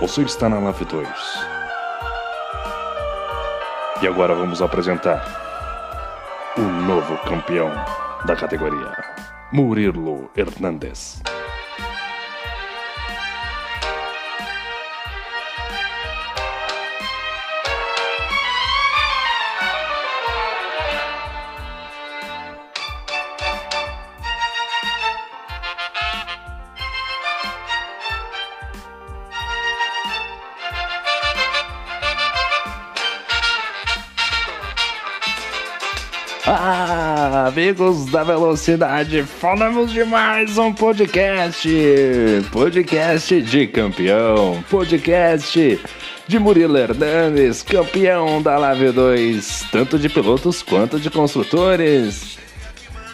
Você está na Live 2. E agora vamos apresentar o novo campeão da categoria, Murilo Hernandes. Amigos da velocidade, falamos de mais um podcast. Podcast de campeão. Podcast de Murilo Hernandes, campeão da Live 2, tanto de pilotos quanto de construtores.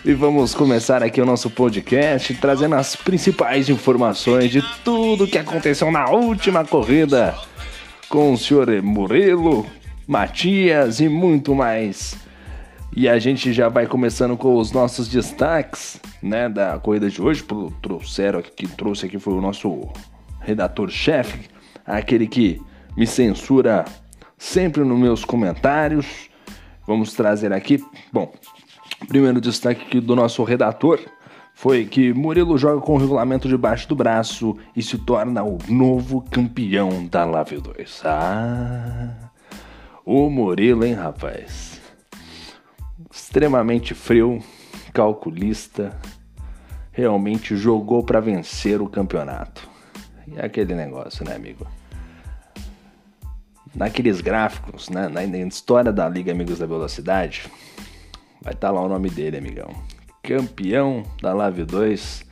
E vamos começar aqui o nosso podcast trazendo as principais informações de tudo que aconteceu na última corrida com o senhor Murilo, Matias e muito mais. E a gente já vai começando com os nossos destaques, né, da corrida de hoje. Trouxeram aqui, que trouxe aqui foi o nosso redator-chefe, aquele que me censura sempre nos meus comentários. Vamos trazer aqui, bom, primeiro destaque aqui do nosso redator foi que Murilo joga com o regulamento debaixo do braço e se torna o novo campeão da Lave 2. Ah, o Murilo, hein, rapaz? Extremamente frio, calculista, realmente jogou para vencer o campeonato. E é aquele negócio, né, amigo? Naqueles gráficos, né, na história da Liga Amigos da Velocidade, vai estar tá lá o nome dele, amigão. Campeão da Live 2,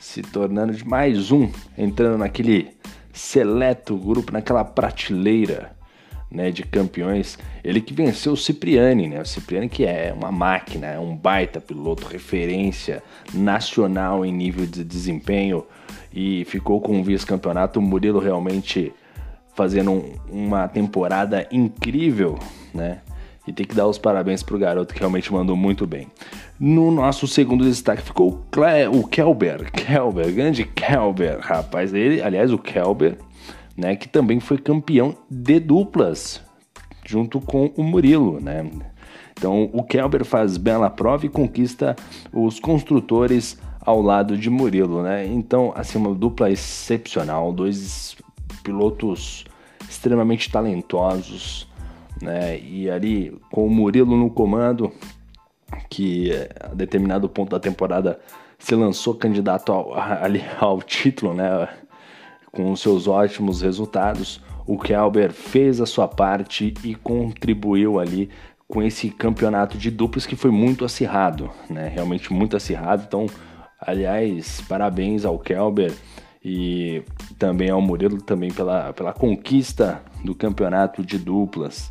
se tornando de mais um, entrando naquele seleto grupo, naquela prateleira né, de campeões. Ele que venceu o Cipriani, né? O Cipriani que é uma máquina, é um baita piloto, referência nacional em nível de desempenho e ficou com o vice-campeonato. O Murilo realmente fazendo um, uma temporada incrível, né? E tem que dar os parabéns pro garoto que realmente mandou muito bem. No nosso segundo destaque ficou o, Cle o Kelber, Kelber, grande Kelber, rapaz. Ele, aliás, o Kelber né, que também foi campeão de duplas, junto com o Murilo, né? Então o Kelber faz bela prova e conquista os construtores ao lado de Murilo, né? Então, assim, uma dupla excepcional, dois pilotos extremamente talentosos, né? E ali com o Murilo no comando, que a determinado ponto da temporada se lançou candidato ao, ali ao título, né? Com seus ótimos resultados, o Kelber fez a sua parte e contribuiu ali com esse campeonato de duplas que foi muito acirrado, né? Realmente muito acirrado. Então, aliás, parabéns ao Kelber e também ao Murilo também pela, pela conquista do campeonato de duplas.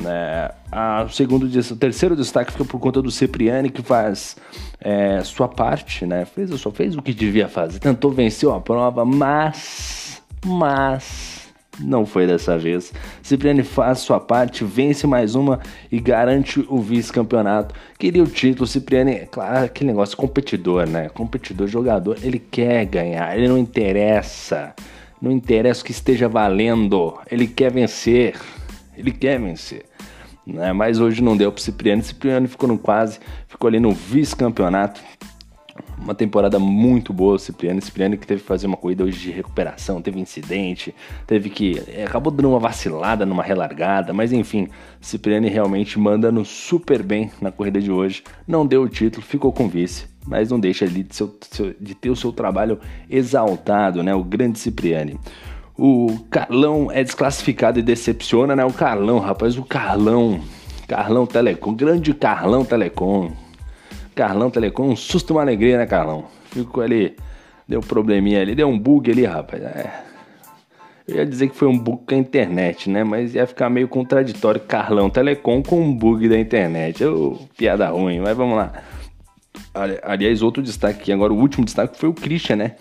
Né? A, o, segundo, o terceiro destaque fica por conta do Cipriani, que faz é, sua parte, né? fez, só fez o que devia fazer, tentou vencer a prova, mas, mas não foi dessa vez. Cipriani faz sua parte, vence mais uma e garante o vice-campeonato. Queria o título, Cipriani, claro, aquele negócio competidor, né? Competidor, jogador, ele quer ganhar, ele não interessa. Não interessa o que esteja valendo, ele quer vencer. Ele quer vencer. Né? Mas hoje não deu para o Cipriano. Cipriano ficou no quase, ficou ali no vice-campeonato. Uma temporada muito boa o Cipriano. Cipriano que teve que fazer uma corrida hoje de recuperação, teve incidente, teve que. É, acabou dando uma vacilada numa relargada, mas enfim, Cipriano realmente mandando super bem na corrida de hoje. Não deu o título, ficou com vice, mas não deixa de, seu, de ter o seu trabalho exaltado, né? O grande Cipriani. O Carlão é desclassificado e decepciona, né? O Carlão, rapaz, o Carlão. Carlão Telecom, grande Carlão Telecom. Carlão Telecom, um susto, uma alegria, né, Carlão? Ficou ali, deu probleminha ali, deu um bug ali, rapaz. É. Eu ia dizer que foi um bug com a internet, né? Mas ia ficar meio contraditório Carlão Telecom com um bug da internet. Oh, piada ruim, mas vamos lá. Aliás, outro destaque aqui, agora o último destaque foi o Christian, né?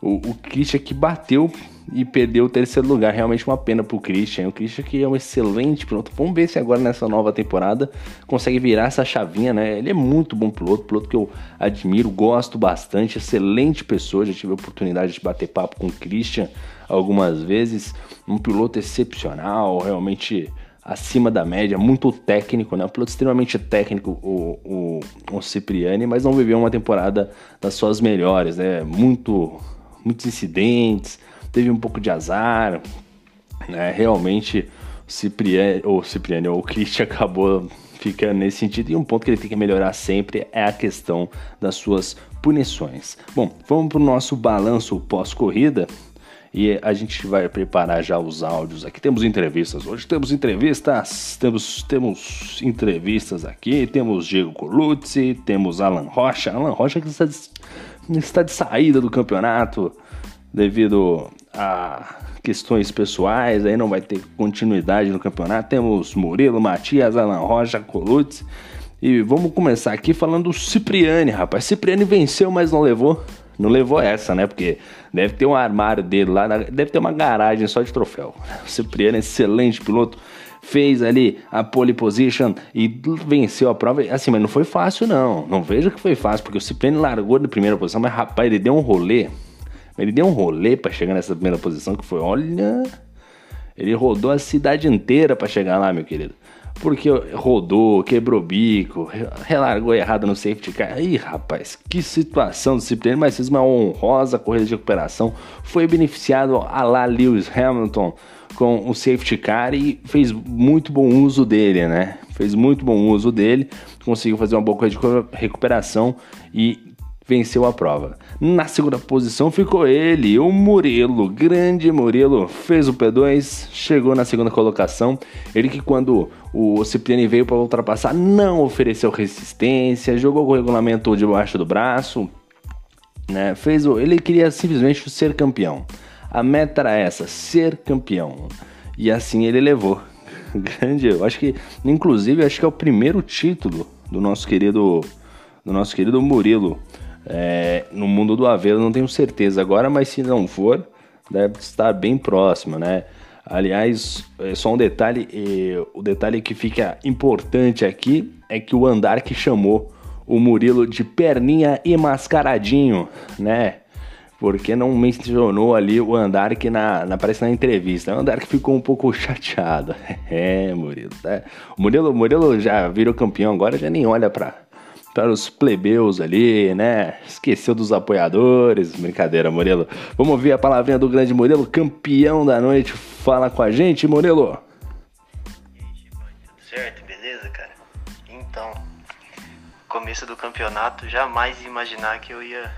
O, o Christian que bateu e perdeu o terceiro lugar. Realmente uma pena pro Christian. O Christian que é um excelente piloto. Vamos ver se agora nessa nova temporada consegue virar essa chavinha, né? Ele é muito bom piloto, piloto que eu admiro, gosto bastante, excelente pessoa. Já tive a oportunidade de bater papo com o Christian algumas vezes. Um piloto excepcional, realmente acima da média, muito técnico, né? Um piloto extremamente técnico, o, o, o Cipriani, mas não viveu uma temporada das suas melhores, né? Muito, muitos incidentes, teve um pouco de azar, né? Realmente o Cipriani, ou Cipriani, ou o Christian acabou ficando nesse sentido. E um ponto que ele tem que melhorar sempre é a questão das suas punições. Bom, vamos para o nosso balanço pós-corrida. E a gente vai preparar já os áudios aqui. Temos entrevistas hoje, temos entrevistas, temos, temos entrevistas aqui, temos Diego Colucci, temos Alan Rocha. Alan Rocha que está de, está de saída do campeonato devido a questões pessoais, aí não vai ter continuidade no campeonato. Temos Murilo, Matias, Alan Rocha, Colucci. E vamos começar aqui falando do Cipriani, rapaz. Cipriani venceu, mas não levou. Não levou essa, né? Porque deve ter um armário dele lá, deve ter uma garagem só de troféu. O Cipriano é excelente piloto, fez ali a pole position e venceu a prova. Assim, mas não foi fácil, não. Não vejo que foi fácil, porque o Cipriano largou na primeira posição, mas rapaz, ele deu um rolê. Ele deu um rolê para chegar nessa primeira posição que foi, olha. Ele rodou a cidade inteira para chegar lá, meu querido porque rodou, quebrou bico, relargou errado no safety car. Ih, rapaz, que situação Cipriano, mas fez uma honrosa corrida de recuperação. Foi beneficiado a lá Lewis Hamilton com o safety car e fez muito bom uso dele, né? Fez muito bom uso dele, conseguiu fazer uma boa corrida de recuperação e venceu a prova. Na segunda posição ficou ele, o Murilo, grande Murilo, fez o P2, chegou na segunda colocação. Ele que quando o Cipriani veio para ultrapassar não ofereceu resistência, jogou o regulamento debaixo do braço, né? Fez o, ele queria simplesmente ser campeão. A meta era essa, ser campeão. E assim ele levou. Grande, eu acho que inclusive acho que é o primeiro título do nosso querido do nosso querido Murilo é, no mundo do Aveiro, não tenho certeza agora, mas se não for, deve estar bem próximo, né? Aliás, é só um detalhe, o detalhe que fica importante aqui é que o andar que chamou o Murilo de perninha e mascaradinho, né? Porque não mencionou ali o andar que na, na, aparece na entrevista. É um andar que ficou um pouco chateado. É, Murilo. Tá? O Murilo, Murilo já virou campeão, agora já nem olha pra, para os plebeus ali, né? Esqueceu dos apoiadores. Brincadeira, Murilo. Vamos ouvir a palavrinha do grande Murilo, campeão da noite. Fala com a gente, Murilo. Certo, beleza, cara? Então, começo do campeonato, jamais imaginar que eu ia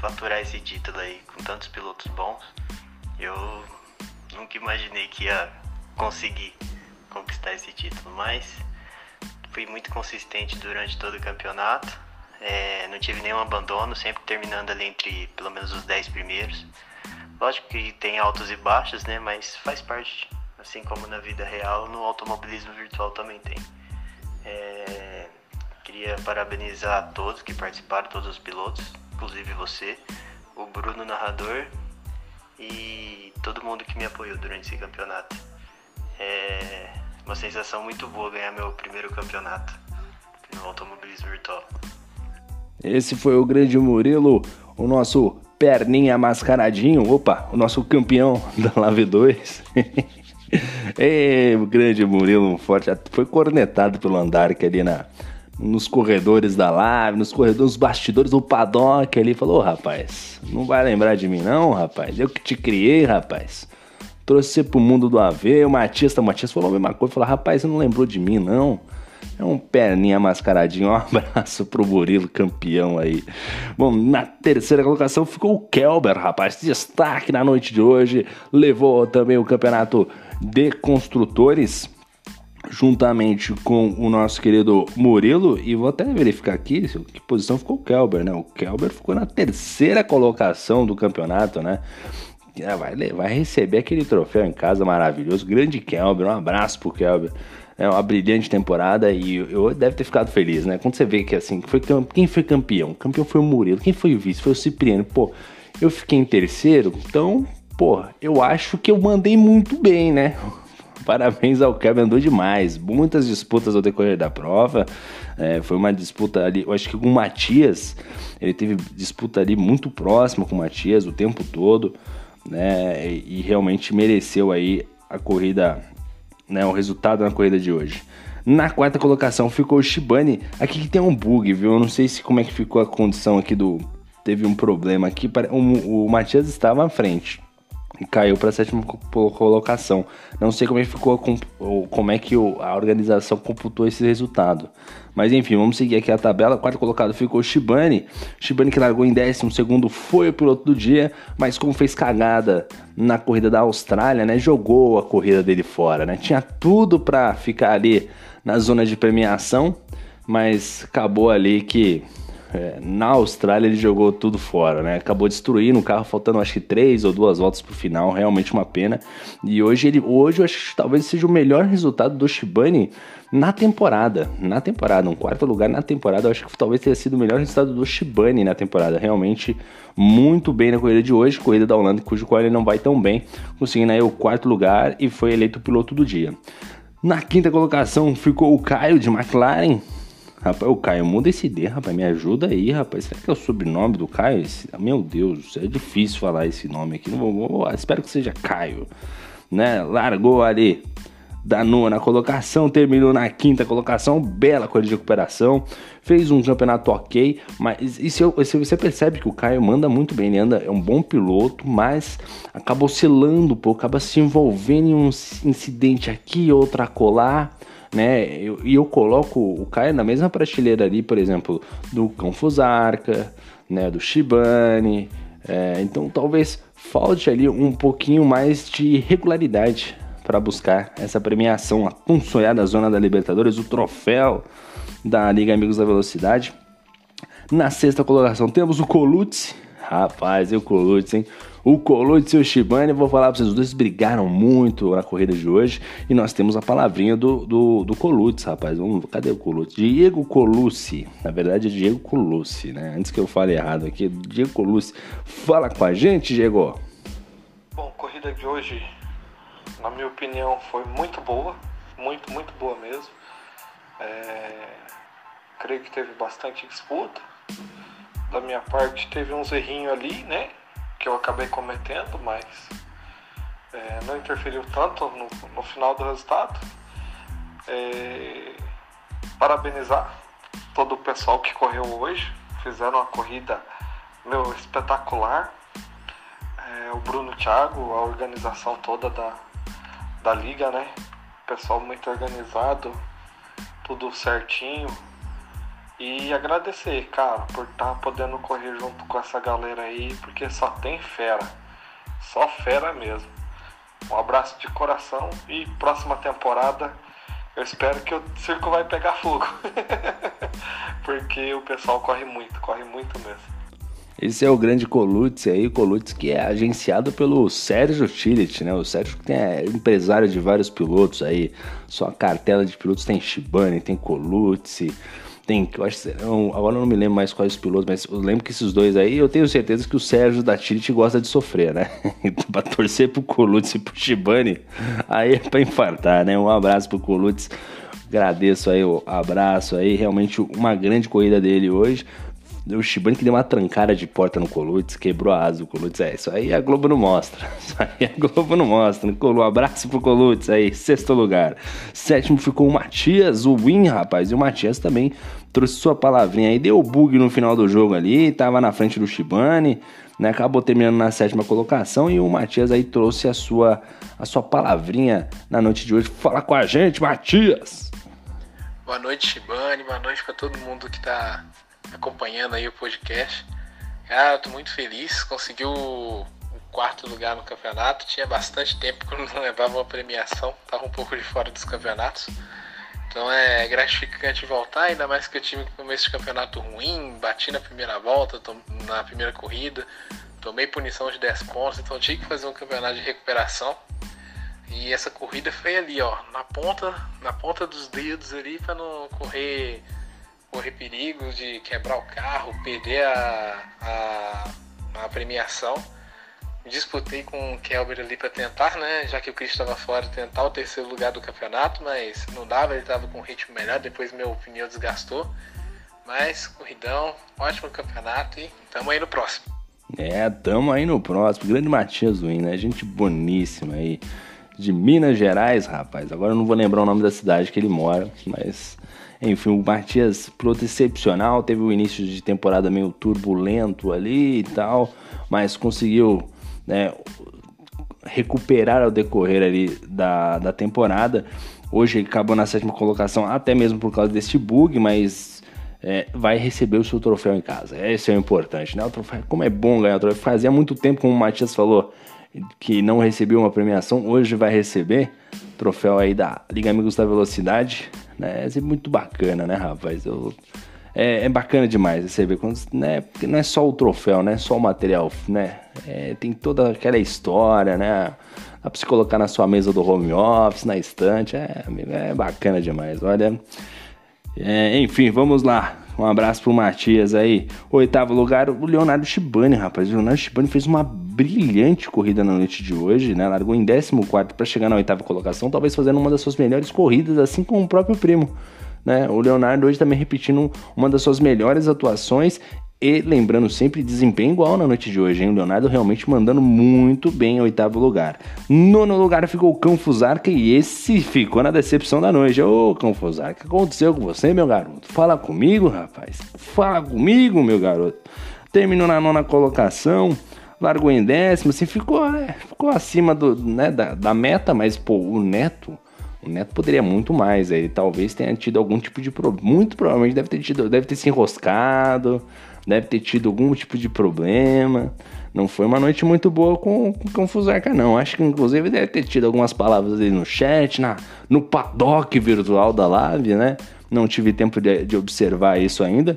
faturar esse título aí com tantos pilotos bons. Eu nunca imaginei que ia conseguir conquistar esse título, mas fui muito consistente durante todo o campeonato. É, não tive nenhum abandono, sempre terminando ali entre pelo menos os 10 primeiros. Lógico que tem altos e baixos, né? Mas faz parte, assim como na vida real, no automobilismo virtual também tem. É, queria parabenizar a todos que participaram, todos os pilotos, inclusive você, o Bruno narrador e todo mundo que me apoiou durante esse campeonato. É, uma sensação muito boa ganhar meu primeiro campeonato no automobilismo virtual. Esse foi o grande Murilo, o nosso perninha mascaradinho, opa, o nosso campeão da Lave 2. Ei, o grande Murilo, forte, foi cornetado pelo Andark ali na, nos corredores da live, nos corredores, nos bastidores do paddock ali, falou, rapaz, não vai lembrar de mim não, rapaz, eu que te criei, rapaz trouxe você pro mundo do AV. O Matias, tá, o Matias falou a mesma coisa, falou, rapaz, você não lembrou de mim, não? É um perninha mascaradinho, um abraço pro Burilo, campeão aí. Bom, na terceira colocação ficou o Kelber, rapaz, destaque na noite de hoje, levou também o campeonato de construtores, juntamente com o nosso querido Murilo, e vou até verificar aqui que posição ficou o Kelber, né? O Kelber ficou na terceira colocação do campeonato, né? Ah, vai, vai receber aquele troféu em casa maravilhoso. Grande Kelber, um abraço pro Kelber. É uma brilhante temporada e eu deve ter ficado feliz, né? Quando você vê que assim, foi, quem foi campeão? O campeão foi o Murilo, quem foi o vice? Foi o Cipriano. Pô, eu fiquei em terceiro, então pô, eu acho que eu mandei muito bem, né? Parabéns ao Kevin, andou demais. Muitas disputas ao decorrer da prova. É, foi uma disputa ali, eu acho que com o Matias, ele teve disputa ali muito próxima com o Matias o tempo todo, né? E, realmente mereceu aí a corrida, né? O resultado na corrida de hoje. Na quarta colocação ficou o Shibane. Aqui que tem um bug, viu? Eu não sei se como é que ficou a condição aqui do. Teve um problema aqui. O, o Matias estava à frente e caiu para a sétima colocação. Não sei como é que ficou, como é que a organização computou esse resultado. Mas enfim, vamos seguir aqui a tabela. Quarto colocado ficou Shibane. Shibane que largou em décimo segundo foi o piloto do dia, mas como fez cagada na corrida da Austrália, né, jogou a corrida dele fora, né? Tinha tudo para ficar ali na zona de premiação, mas acabou ali que é, na Austrália ele jogou tudo fora, né? Acabou destruindo o carro, faltando acho que três ou duas voltas pro final, realmente uma pena. E hoje ele, hoje eu acho que talvez seja o melhor resultado do Shibane na temporada, na temporada, um quarto lugar na temporada, eu acho que talvez tenha sido o melhor resultado do Shibane na temporada, realmente muito bem na corrida de hoje, corrida da Holanda, cujo qual ele não vai tão bem, conseguindo aí o quarto lugar e foi eleito o piloto do dia. Na quinta colocação ficou o Caio de McLaren, Rapaz, o Caio, muda esse D, rapaz. Me ajuda aí, rapaz. Será que é o sobrenome do Caio? Esse... Meu Deus, é difícil falar esse nome aqui. Não vou, vou... espero que seja Caio. Né? Largou ali da nona colocação, terminou na quinta colocação, bela coisa de recuperação, fez um campeonato ok, mas e se, se, você percebe que o Caio manda muito bem, ele anda, é um bom piloto, mas acaba oscilando um pouco, acaba se envolvendo em um incidente aqui, outra colar, né? E eu, eu, coloco o Caio na mesma prateleira ali, por exemplo, do Cão Fusarca, né? Do Shibane. É, então talvez falte ali um pouquinho mais de regularidade para buscar essa premiação, a tão sonhada zona da Libertadores, o troféu da Liga Amigos da Velocidade. Na sexta colocação temos o Colucci. Rapaz, e o Colucci, hein? O Colucci e o Shibane, vou falar pra vocês, os dois brigaram muito na corrida de hoje. E nós temos a palavrinha do, do, do Colucci, rapaz. Vamos, cadê o Colucci? Diego Colucci. Na verdade é Diego Colucci, né? Antes que eu fale errado aqui, Diego Colucci. Fala com a gente, Diego. Bom, corrida de hoje, na minha opinião, foi muito boa. Muito, muito boa mesmo. É... Creio que teve bastante disputa. Da minha parte, teve uns errinhos ali, né? que eu acabei cometendo, mas é, não interferiu tanto no, no final do resultado. É, parabenizar todo o pessoal que correu hoje, fizeram uma corrida meu, espetacular. É, o Bruno Thiago, a organização toda da, da liga, né? Pessoal muito organizado, tudo certinho. E agradecer, cara, por estar tá podendo correr junto com essa galera aí, porque só tem fera. Só fera mesmo. Um abraço de coração e próxima temporada eu espero que o circo vai pegar fogo. porque o pessoal corre muito, corre muito mesmo. Esse é o grande Colucci aí, Colucci que é agenciado pelo Sérgio Tillich, né? O Sérgio que é empresário de vários pilotos aí, sua cartela de pilotos tem Shibane, tem Colucci, tem, eu acho, eu, agora eu não me lembro mais quais os pilotos, mas eu lembro que esses dois aí, eu tenho certeza que o Sérgio da Tirit gosta de sofrer, né? Pra torcer pro Colucci e pro Shibane, aí é pra infartar, né? Um abraço pro Colucci, agradeço aí o abraço aí, realmente uma grande corrida dele hoje. O Shibane que deu uma trancada de porta no Colucci, quebrou a asa do Colucci. É, isso aí a Globo não mostra. Isso aí a Globo não mostra. Um abraço pro Colucci aí, sexto lugar. Sétimo ficou o Matias, o Win, rapaz. E o Matias também trouxe sua palavrinha aí. Deu bug no final do jogo ali, tava na frente do Shibane. Né, acabou terminando na sétima colocação e o Matias aí trouxe a sua, a sua palavrinha na noite de hoje. Fala com a gente, Matias! Boa noite, Shibane, boa noite para todo mundo que tá acompanhando aí o podcast. Cara, tô muito feliz, conseguiu o quarto lugar no campeonato. Tinha bastante tempo que eu não levava uma premiação, tava um pouco de fora dos campeonatos. Então é gratificante voltar, ainda mais que eu tive começo de campeonato ruim, bati na primeira volta, na primeira corrida, tomei punição de 10 pontos, então tive que fazer um campeonato de recuperação. E essa corrida foi ali, ó, na ponta, na ponta dos dedos ali para não correr correr perigos de quebrar o carro, perder a, a, a premiação. disputei com o Kelber ali para tentar, né? Já que o Cris estava fora, tentar o terceiro lugar do campeonato, mas não dava, ele estava com um ritmo melhor, depois meu pneu desgastou. Mas, corridão, ótimo campeonato e tamo aí no próximo. É, tamo aí no próximo. Grande Matias Win, né? Gente boníssima aí. De Minas Gerais, rapaz. Agora eu não vou lembrar o nome da cidade que ele mora, mas. Enfim, o Matias piloto excepcional, teve o um início de temporada meio turbulento ali e tal, mas conseguiu né, recuperar ao decorrer ali da, da temporada. Hoje ele acabou na sétima colocação, até mesmo por causa desse bug, mas é, vai receber o seu troféu em casa. Esse é o importante, né? O troféu, como é bom ganhar o troféu. Fazia muito tempo, como o Matias falou, que não recebeu uma premiação, hoje vai receber troféu aí da Liga Amigos da Velocidade, né? É muito bacana, né, rapaz? Eu é, é bacana demais você ver quando, né? Porque não é só o troféu, né? Só o material, né? É, tem toda aquela história, né? Dá pra se colocar na sua mesa do home office, na estante, é, é bacana demais, olha. É, enfim, vamos lá. Um abraço pro Matias aí. Oitavo lugar, o Leonardo Shibani, rapaz. O Leonardo Shibani fez uma brilhante corrida na noite de hoje, né? Largou em 14 para chegar na oitava colocação, talvez fazendo uma das suas melhores corridas, assim como o próprio primo. Né? O Leonardo hoje também repetindo uma das suas melhores atuações e lembrando sempre desempenho igual na noite de hoje, hein? O Leonardo realmente mandando muito bem em oitavo lugar. Nono lugar ficou o Cão Fusarca e esse ficou na decepção da noite. Ô, Cão Fusarca, o que aconteceu com você, meu garoto? Fala comigo, rapaz. Fala comigo, meu garoto. Terminou na nona colocação, largou em décimo, assim, ficou, né? Ficou acima do, né, da, da meta, mas, pô, o Neto o Neto poderia muito mais, ele talvez tenha tido algum tipo de problema, muito provavelmente deve ter tido, deve ter se enroscado, deve ter tido algum tipo de problema. Não foi uma noite muito boa com, com o Fusarca, não. Acho que inclusive deve ter tido algumas palavras ali no chat, na, no paddock virtual da live, né? Não tive tempo de, de observar isso ainda.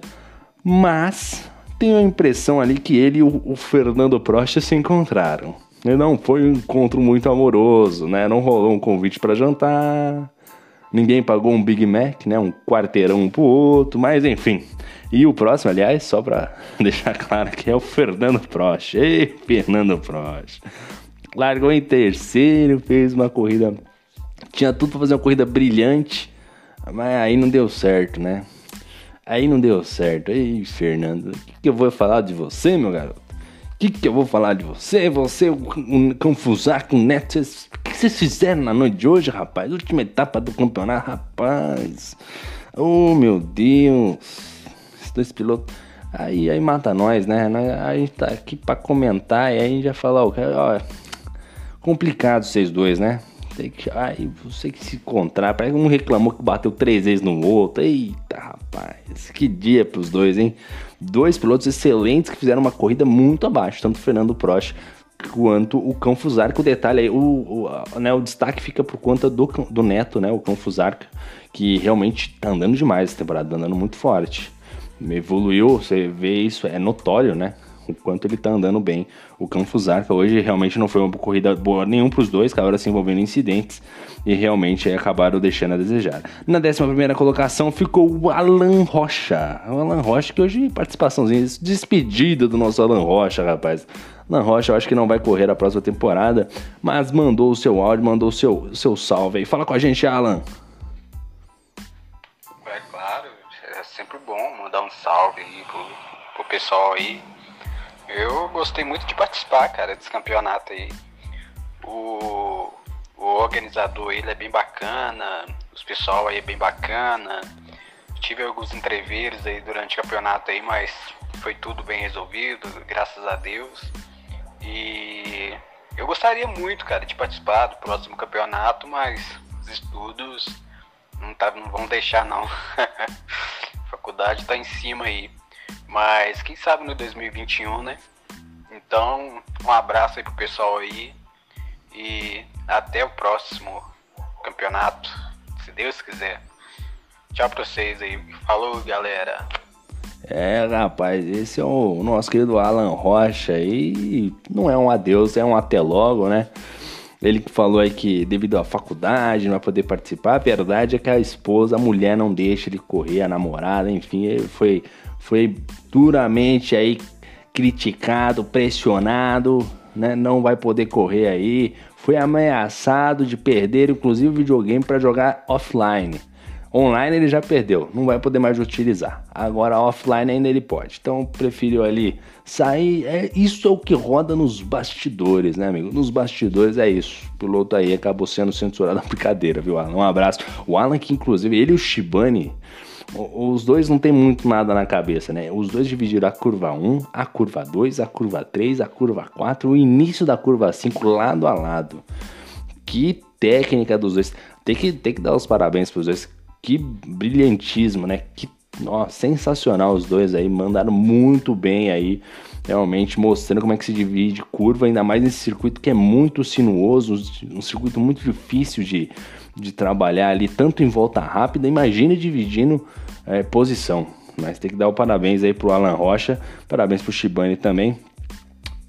Mas tenho a impressão ali que ele e o, o Fernando Prost se encontraram. E não foi um encontro muito amoroso, né? Não rolou um convite para jantar, ninguém pagou um Big Mac, né? Um quarteirão pro outro, mas enfim. E o próximo, aliás, só para deixar claro que é o Fernando Prost. Ei, Fernando Prost. Largou em terceiro, fez uma corrida. Tinha tudo para fazer uma corrida brilhante, mas aí não deu certo, né? Aí não deu certo. Ei, Fernando, o que, que eu vou falar de você, meu garoto? O que, que eu vou falar de você? Você, um confusar com o Neto. O que vocês fizeram na noite de hoje, rapaz? Última etapa do campeonato, rapaz. Oh, meu Deus. Esses dois pilotos. Aí, aí mata nós, né? A gente tá aqui pra comentar e aí a gente já fala, ó, ó complicado vocês dois, né? Tem que, você que se encontrar. Parece que um reclamou que bateu três vezes no outro. Eita, rapaz. Que dia pros dois, hein? Dois pilotos excelentes que fizeram uma corrida muito abaixo, tanto o Fernando Prost quanto o Cão Fusarca. O detalhe aí, o, o, né, o destaque fica por conta do, do Neto, né, o Cão Fusarca, que realmente tá andando demais essa temporada, andando muito forte. Evoluiu, você vê isso, é notório, né? O quanto ele tá andando bem. O Cão Fusarca hoje realmente não foi uma corrida boa nenhum pros dois, acabaram se envolvendo em incidentes e realmente acabaram deixando a desejar. Na 11 colocação ficou o Alan Rocha. O Alan Rocha, que hoje participaçãozinha, despedida do nosso Alan Rocha, rapaz. Alan Rocha, eu acho que não vai correr a próxima temporada, mas mandou o seu áudio, mandou o seu, seu salve aí. Fala com a gente, Alan. É claro, é sempre bom mandar um salve aí pro, pro pessoal aí eu gostei muito de participar, cara, desse campeonato aí. O, o organizador ele é bem bacana, os pessoal aí é bem bacana. Tive alguns entreveiros aí durante o campeonato aí, mas foi tudo bem resolvido, graças a Deus. E eu gostaria muito, cara, de participar do próximo campeonato, mas os estudos não, tá, não vão deixar não. a faculdade tá em cima aí. Mas quem sabe no 2021, né? Então, um abraço aí pro pessoal aí. E até o próximo campeonato, se Deus quiser. Tchau pra vocês aí. Falou, galera. É, rapaz, esse é o nosso querido Alan Rocha aí. Não é um adeus, é um até logo, né? Ele falou aí que devido à faculdade não vai poder participar. A verdade é que a esposa, a mulher não deixa ele correr, a namorada, enfim, foi foi duramente aí criticado, pressionado, né? Não vai poder correr aí. Foi ameaçado de perder, inclusive, o videogame para jogar offline. Online ele já perdeu, não vai poder mais utilizar. Agora offline ainda ele pode. Então preferiu ali sair. É, isso é o que roda nos bastidores, né, amigo? Nos bastidores é isso. O piloto aí acabou sendo censurado na brincadeira, viu, Alan? Um abraço. O Alan, que inclusive, ele e o Shibane os dois não tem muito nada na cabeça, né? Os dois dividiram a curva 1, a curva 2, a curva 3, a curva 4, o início da curva 5 lado a lado. Que técnica dos dois. Tem que, tem que dar os parabéns para os dois. Que brilhantismo, né? Que ó, sensacional os dois aí. Mandaram muito bem aí. Realmente mostrando como é que se divide curva, ainda mais nesse circuito que é muito sinuoso, um circuito muito difícil de, de trabalhar ali, tanto em volta rápida, imagine dividindo é, posição. Mas tem que dar o parabéns aí pro Alan Rocha, parabéns pro Shibane também.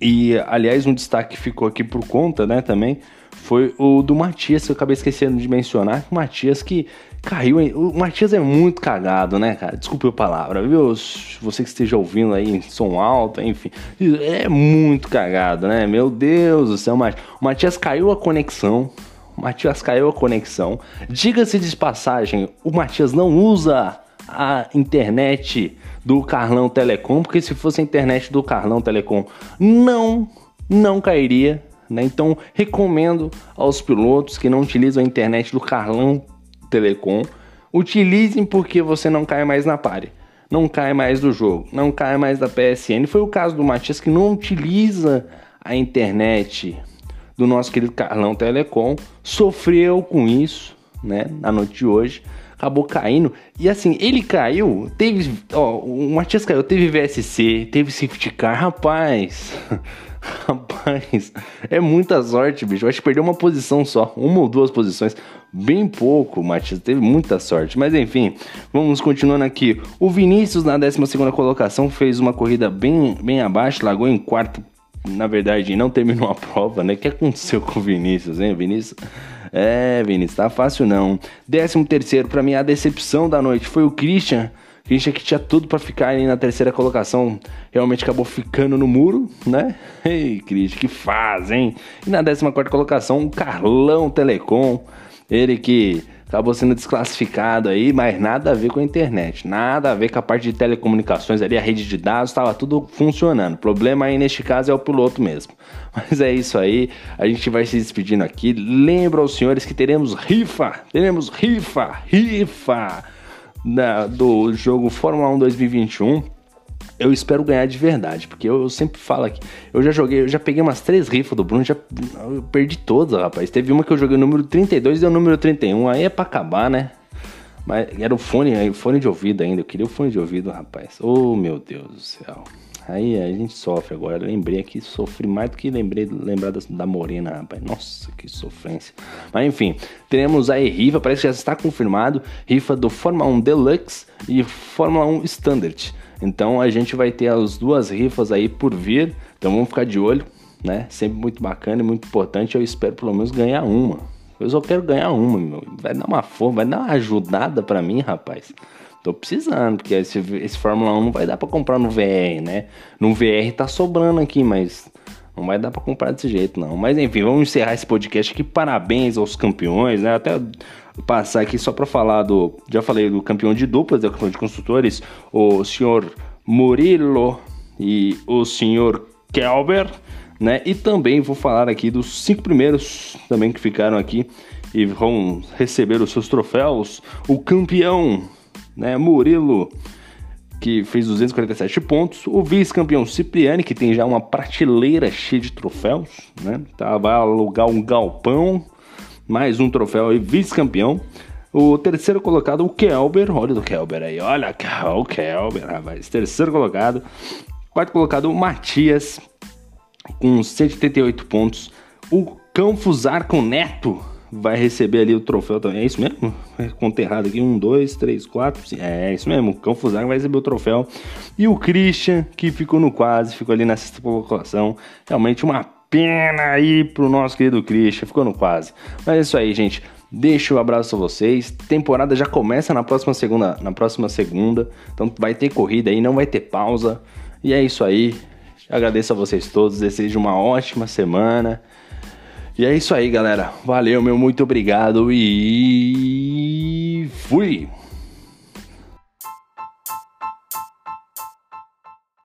E, aliás, um destaque que ficou aqui por conta, né, também, foi o do Matias, que eu acabei esquecendo de mencionar. O Matias que caiu. O Matias é muito cagado, né, cara? Desculpe a palavra, viu? Você que esteja ouvindo aí em som alto, enfim. É muito cagado, né? Meu Deus do céu, o Matias caiu a conexão. O Matias caiu a conexão. Diga-se de passagem, o Matias não usa a internet do Carlão Telecom, porque se fosse a internet do Carlão Telecom, não, não cairia. Né? Então, recomendo aos pilotos que não utilizam a internet do Carlão Telecom, utilizem porque você não cai mais na pare. Não cai mais do jogo, não cai mais da PSN. Foi o caso do Matias que não utiliza a internet do nosso querido Carlão Telecom, sofreu com isso, né, na noite de hoje, acabou caindo. E assim, ele caiu, teve, ó, o Matias caiu, teve VSC, teve safety car, rapaz. Rapaz, é muita sorte, bicho. Eu acho que perdeu uma posição só, uma ou duas posições. Bem pouco, Matias. Teve muita sorte. Mas enfim, vamos continuando aqui. O Vinícius, na 12 colocação, fez uma corrida bem, bem abaixo, largou em quarto na verdade, não terminou a prova, né? O que aconteceu com o Vinícius, hein? Vinícius. É, Vinícius, tá fácil não. Décimo terceiro, pra mim, a decepção da noite foi o Christian. Christian que tinha tudo para ficar aí na terceira colocação, realmente acabou ficando no muro, né? Ei, Christian, que faz, hein? E na décima quarta colocação, o Carlão Telecom. Ele que acabou sendo desclassificado aí, mas nada a ver com a internet, nada a ver com a parte de telecomunicações ali, a rede de dados, estava tudo funcionando. O problema aí neste caso é o piloto mesmo. Mas é isso aí, a gente vai se despedindo aqui. Lembra aos senhores que teremos rifa, teremos rifa, rifa da, do jogo Fórmula 1 2021 eu espero ganhar de verdade, porque eu, eu, sempre falo aqui. Eu já joguei, eu já peguei umas três rifas do Bruno, já eu perdi todas, rapaz. Teve uma que eu joguei o número 32 e o número 31, aí é pra acabar, né? Mas era o fone, o fone de ouvido ainda, eu queria o fone de ouvido, rapaz. Oh, meu Deus do céu. Aí a gente sofre agora. Lembrei aqui, sofri mais do que lembrei lembrar da, da Morena, rapaz. Nossa, que sofrência. Mas enfim, teremos aí rifa, parece que já está confirmado. Rifa do Fórmula 1 Deluxe e Fórmula 1 Standard. Então a gente vai ter as duas rifas aí por vir. Então vamos ficar de olho, né? Sempre muito bacana e muito importante. Eu espero pelo menos ganhar uma. Eu só quero ganhar uma, meu. Vai dar uma forma, vai dar uma ajudada para mim, rapaz. Tô precisando, porque esse, esse Fórmula 1 não vai dar para comprar no VR, né? No VR tá sobrando aqui, mas não vai dar para comprar desse jeito, não. Mas enfim, vamos encerrar esse podcast aqui. Parabéns aos campeões, né? Até passar aqui só para falar do. Já falei do campeão de duplas, do campeão de construtores, o senhor Murilo e o senhor Kelber, né? E também vou falar aqui dos cinco primeiros também que ficaram aqui e vão receber os seus troféus. O campeão, né? Murilo que fez 247 pontos. O vice-campeão Cipriani, que tem já uma prateleira cheia de troféus, né? Tá, vai alugar um galpão mais um troféu e vice-campeão. O terceiro colocado, o Kelber. Olha o Kelber aí, olha o Kelber, rapaz. Terceiro colocado. Quarto colocado, o Matias, com 188 pontos. O Cão com Neto vai receber ali o troféu também. É isso mesmo? Conta errado aqui. Um, dois, três, quatro. É, é isso mesmo. O Cão vai receber o troféu. E o Christian, que ficou no quase, ficou ali na sexta colocação. Realmente uma pena aí pro nosso querido Christian, ficou no quase. Mas é isso aí, gente. Deixa o um abraço a vocês. Temporada já começa na próxima segunda, na próxima segunda. Então vai ter corrida aí, não vai ter pausa. E é isso aí. Agradeço a vocês todos, desejo uma ótima semana. E é isso aí, galera. Valeu, meu muito obrigado e fui.